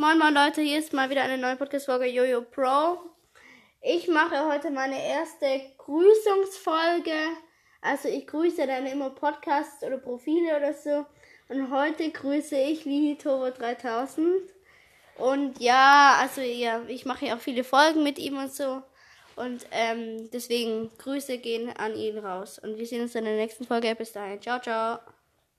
Moin Moin Leute, hier ist mal wieder eine neue Podcast-Folge Jojo Pro. Ich mache heute meine erste Grüßungsfolge. Also ich grüße dann immer Podcasts oder Profile oder so. Und heute grüße ich Lihitovo 3000. Und ja, also ja, ich mache ja auch viele Folgen mit ihm und so. Und ähm, deswegen Grüße gehen an ihn raus. Und wir sehen uns in der nächsten Folge. Bis dahin. Ciao, ciao.